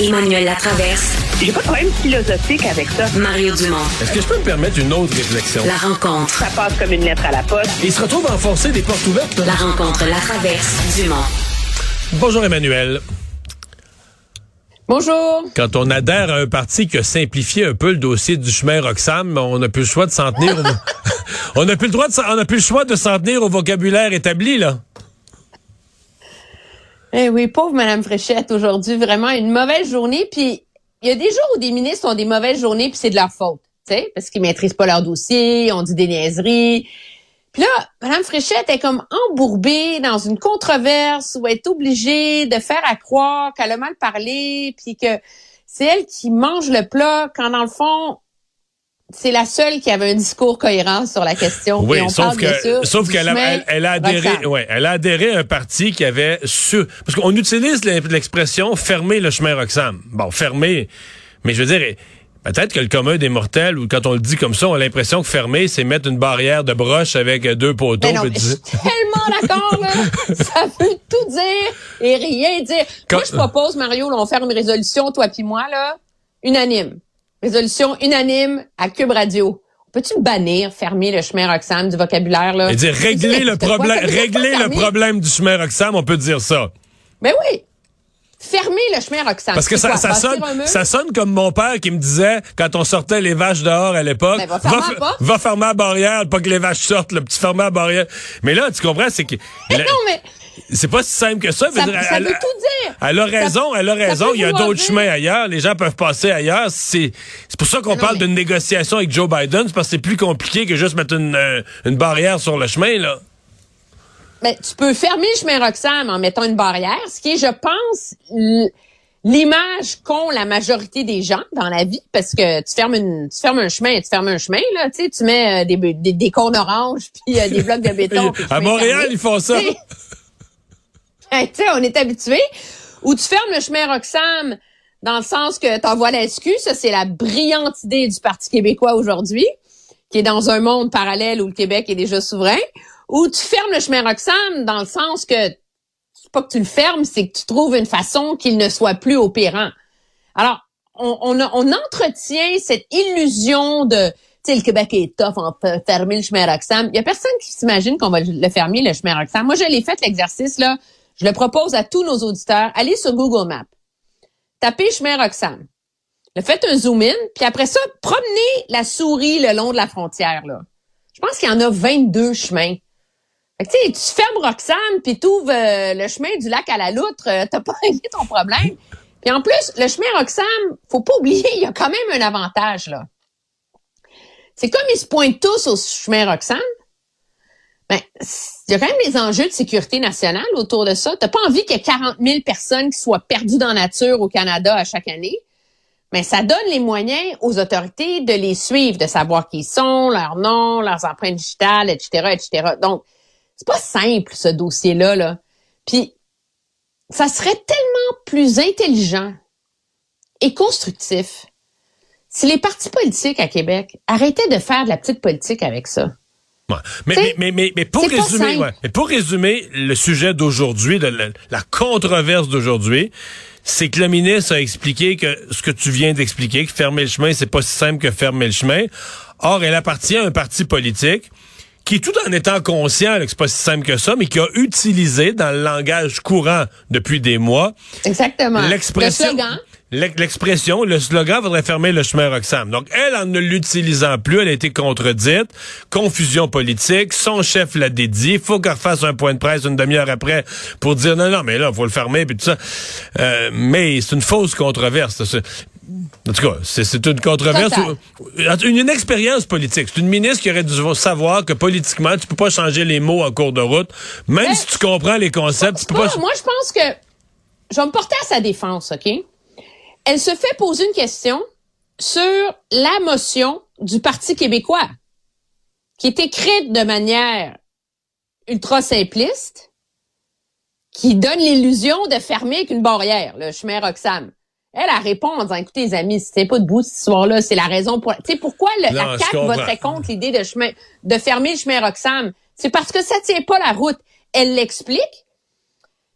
Emmanuel Latraverse. J'ai pas de problème philosophique avec ça. Mario Dumont. Est-ce que je peux me permettre une autre réflexion? La rencontre. Ça passe comme une lettre à la poste. Il se retrouve à enfoncer des portes ouvertes. La rencontre, la traverse, Dumont. Bonjour Emmanuel. Bonjour. Quand on adhère à un parti qui a simplifié un peu le dossier du chemin Roxham, on n'a plus le choix de s'en tenir. au- on n'a plus le droit de, s'en- on n'a plus le choix de s'en tenir au vocabulaire établi là. Eh oui, pauvre Madame Fréchette, aujourd'hui, vraiment une mauvaise journée. Puis il y a des jours où des ministres ont des mauvaises journées, puis c'est de leur faute, tu sais, parce qu'ils maîtrisent pas leur dossier, on dit des niaiseries. Puis là, Madame Fréchette est comme embourbée dans une controverse où elle est obligée de faire à croire qu'elle a mal parlé, puis que c'est elle qui mange le plat, quand dans le fond, c'est la seule qui avait un discours cohérent sur la question. Oui, Et on sauf parle, bien que sûr, sauf qu'elle a, chemin elle, elle a adhéré, ouais, elle a adhéré à un parti qui avait su parce qu'on utilise l'expression fermer le chemin Roxham. Bon, fermer, mais je veux dire peut-être que le commun des mortels ou quand on le dit comme ça, on a l'impression que fermer c'est mettre une barrière de broche avec deux poteaux. Ben non, mais tu- je suis tellement d'accord, là. Ça veut tout dire et rien dire. Quand- Moi, je propose, Mario, là, on fait une résolution, toi puis moi, là, unanime. Résolution unanime à Cube Radio. Peux-tu bannir, fermer le chemin Roxham du vocabulaire, là? et dire régler le problème, régler le problème du chemin Roxham, on peut dire ça. Ben oui. Fermer le chemin Roxham. Parce que ça, quoi, ça bâtir sonne, ça sonne comme mon père qui me disait quand on sortait les vaches dehors à l'époque. Ben, va fermer la porte. va fermer la barrière, pas que les vaches sortent, le petit fermer la barrière. Mais là, tu comprends, c'est que Non, mais c'est pas si simple que ça. ça, dire, ça elle, veut tout dire. elle a raison, elle a raison. Il y a d'autres chemins ailleurs. Les gens peuvent passer ailleurs. C'est pour ça qu'on non, parle mais- d'une négociation avec Joe Biden, c'est parce que c'est plus compliqué que juste mettre une, euh, une barrière sur le chemin là. Ben, tu peux fermer le chemin Roxham en mettant une barrière, ce qui est, je pense, l'image qu'ont la majorité des gens dans la vie, parce que tu fermes une, tu fermes un chemin, tu fermes un chemin, là, tu sais, tu mets euh, des, des, des cônes oranges, puis euh, des blocs de béton. à Montréal, ils font ça. On est habitué. Ou tu fermes le chemin Roxham dans le sens que t'envoies la SQ, ça c'est la brillante idée du Parti québécois aujourd'hui, qui est dans un monde parallèle où le Québec est déjà souverain. Ou tu fermes le chemin Roxham dans le sens que c'est pas que tu le fermes, c'est que tu trouves une façon qu'il ne soit plus opérant. Alors, on, entretient cette illusion de, le Québec est tough, on peut fermer le chemin Roxham. Il y a personne qui s'imagine qu'on va le fermer, le chemin Roxham. Moi, je l'ai fait, l'exercice, là. Je le propose à tous nos auditeurs. Allez sur Google Maps. Tapez chemin Roxham. Le faites un zoom in, puis après ça, promenez la souris le long de la frontière, là. Je pense qu'il y en a 22 chemins. Fait que, tu fermes Roxham, puis tu ouvres le chemin du lac à la loutre, euh, t'as pas réglé ton problème. Puis en plus, le chemin Roxham, faut pas oublier, il y a quand même un avantage, là. C'est comme ils se pointent tous au chemin Roxham, ben, il y a quand même des enjeux de sécurité nationale autour de ça. T'as pas envie qu'il y ait 40 000 personnes qui soient perdues dans la nature au Canada à chaque année. Mais ça donne les moyens aux autorités de les suivre, de savoir qui ils sont, leurs noms, leurs empreintes digitales, etc., etc. Donc, c'est pas simple, ce dossier-là, là. Puis, ça serait tellement plus intelligent et constructif si les partis politiques à Québec arrêtaient de faire de la petite politique avec ça. Ouais. Mais, mais, mais, mais, mais pour résumer, ouais, mais pour résumer le sujet d'aujourd'hui, la, la controverse d'aujourd'hui, c'est que le ministre a expliqué que ce que tu viens d'expliquer, que fermer le chemin, c'est pas si simple que fermer le chemin. Or, elle appartient à un parti politique qui, tout en étant conscient là, que c'est pas si simple que ça, mais qui a utilisé dans le langage courant depuis des mois Exactement. l'expression. Le L'expression, le slogan voudrait fermer le chemin Roxham. Donc, elle, en ne l'utilisant plus, elle a été contredite. Confusion politique. Son chef l'a dédié. Il faut qu'elle refasse un point de presse une demi-heure après pour dire non, non, mais là, faut le fermer, puis tout ça. Euh, mais c'est une fausse controverse. En tout cas, c'est une controverse, une, une expérience politique. C'est une ministre qui aurait dû savoir que politiquement, tu peux pas changer les mots en cours de route. Même Mais- si tu comprends les concepts, tu peux Pas- pas... Moi, je pense que je vais me porter à sa défense, OK? Elle se fait poser une question sur la motion du Parti québécois, qui est écrite de manière ultra simpliste, qui donne l'illusion de fermer avec une barrière, le chemin Roxham. Elle, elle répond en disant, écoutez, les amis, si c'est pas debout cette histoire-là, c'est la raison pour... Tu sais, pourquoi le, Non, la CAQ voterait contre l'idée de chemin, de fermer le chemin Roxham? C'est parce que ça tient pas la route. Elle l'explique.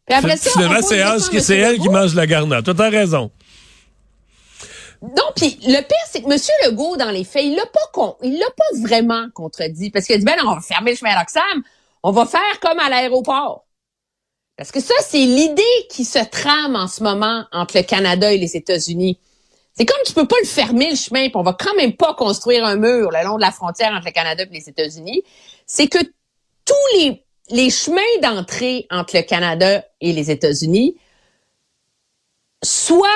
Puis après ça, Finalement, c'est elle, qui- c'est M. elle qui Legault. mange la garnotte. Tu as raison. Non, puis le pire, c'est que M. Legault, dans les faits, il l'a pas con, il l'a pas vraiment contredit. Parce qu'il a dit, ben non, on va fermer le chemin Roxham, on va faire comme à l'aéroport. Parce que ça, c'est l'idée qui se trame en ce moment entre le Canada et les États-Unis. C'est comme tu peux pas le fermer le chemin, puis on va quand même pas construire un mur le long de la frontière entre le Canada et les États-Unis. C'est que tous les, les chemins d'entrée entre le Canada et les États-Unis soient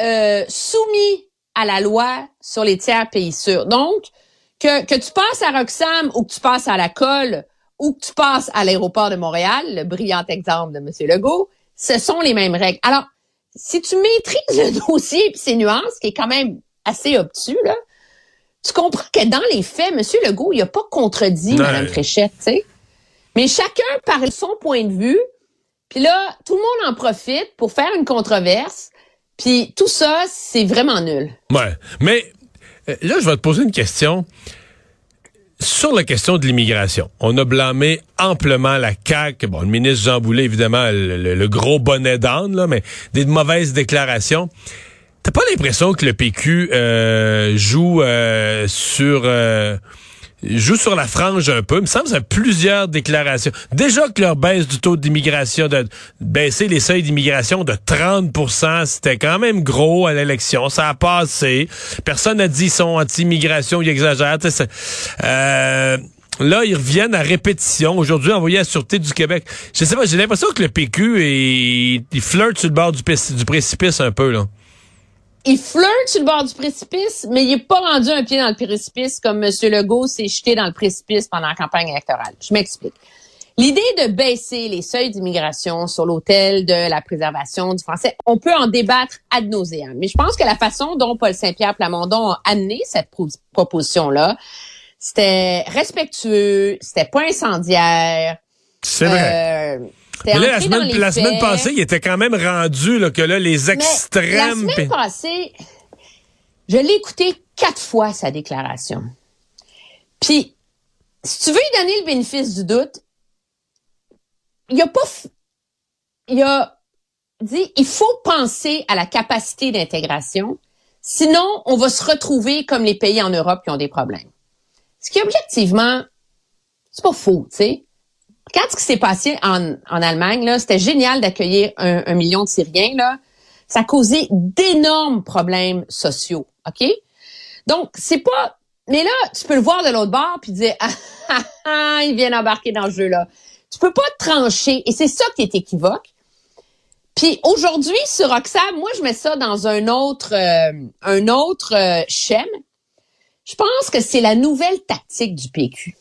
euh, soumis à la loi sur les tiers pays sûrs. Donc, que, que tu passes à Roxham ou que tu passes à la colle ou que tu passes à l'aéroport de Montréal, le brillant exemple de M. Legault, ce sont les mêmes règles. Alors, si tu maîtrises le dossier et ses nuances, qui est quand même assez obtus, là, tu comprends que dans les faits, M. Legault, il a pas contredit Mme Fréchette, tu sais. Mais chacun parle son point de vue, puis là, tout le monde en profite pour faire une controverse, puis tout ça, c'est vraiment nul. Ouais, mais euh, là, je vais te poser une question. Sur la question de l'immigration, on a blâmé amplement la CAQ. Bon, le ministre Jean Boulet, évidemment, le, gros bonnet d'âne, là, mais des mauvaises déclarations. T'as pas l'impression que le PQ euh, joue euh, sur euh, joue sur la frange un peu. Il me semble que ça plusieurs déclarations. Déjà que leur baisse du taux d'immigration, de baisser les seuils d'immigration de 30% c'était quand même gros à l'élection. Ça a passé. Personne n'a dit qu'ils sont anti-immigration, ils exagèrent. Euh, là, ils reviennent à répétition. Aujourd'hui, envoyé à la Sûreté du Québec. Je sais pas, j'ai l'impression que le PQ, il, il flirte sur le bord du, du précipice un peu, là il flirte sur le bord du précipice, mais il est pas rendu un pied dans le précipice comme M. Legault s'est jeté dans le précipice pendant la campagne électorale. Je m'explique. L'idée de baisser les seuils d'immigration sur l'autel de la préservation du français, on peut en débattre ad nauseam. Mais je pense que la façon dont Paul Saint-Pierre Plamondon a amené cette proposition-là, c'était respectueux, c'était pas incendiaire. C'est vrai. Euh, mais là, la semaine, la semaine passée, il était quand même rendu là, que là, les extrêmes. la semaine passée, je l'ai écouté quatre fois, sa déclaration. Puis, si tu veux lui donner le bénéfice du doute, il a pas. Il a dit il faut penser à la capacité d'intégration, sinon on va se retrouver comme les pays en Europe qui ont des problèmes. Ce qui objectivement, c'est pas faux, tu sais. Quand ce qui s'est passé en, en Allemagne, là, c'était génial d'accueillir un, million de Syriens. Là. Ça a causé d'énormes problèmes sociaux. OK? Donc, c'est pas. Mais là, tu peux le voir de l'autre bord puis dire ah, ah, ah, ils viennent embarquer dans le jeu-là. Tu peux pas trancher. Et c'est ça qui est équivoque. Puis aujourd'hui, sur Roxham, moi, je mets ça dans un autre, euh, un autre euh, schème. Je pense que c'est la nouvelle tactique du PQ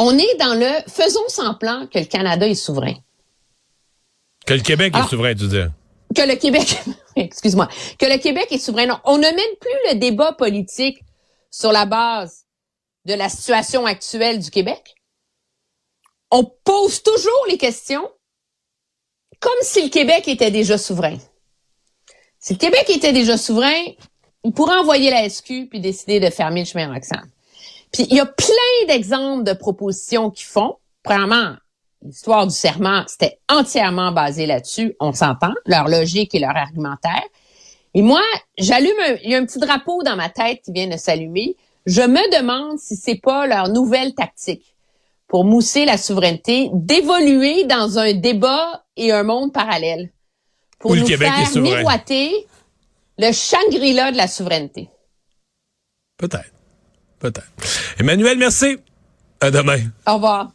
on est dans le faisons plan que le Canada est souverain. Que le Québec est souverain, tu dis. Que le Québec, excuse-moi, que le Québec est souverain. Non, on ne mène plus le débat politique sur la base de la situation actuelle du Québec. On pose toujours les questions comme si le Québec était déjà souverain. Si le Québec était déjà souverain, il pourrait envoyer la SQ puis décider de fermer le chemin Roxham. Puis il y a plein d'exemples de propositions qui font. Premièrement, l'histoire du serment, c'était entièrement basé là-dessus, on s'entend, leur logique et leur argumentaire. Et moi, j'allume, il y a un petit drapeau dans ma tête qui vient de s'allumer. Je me demande si c'est pas leur nouvelle tactique pour mousser la souveraineté, d'évoluer dans un débat et un monde parallèle. Pour nous faire miroiter le Shangri-La de la souveraineté. Peut-être. Peut-être. Emmanuel, merci. À demain. Au revoir.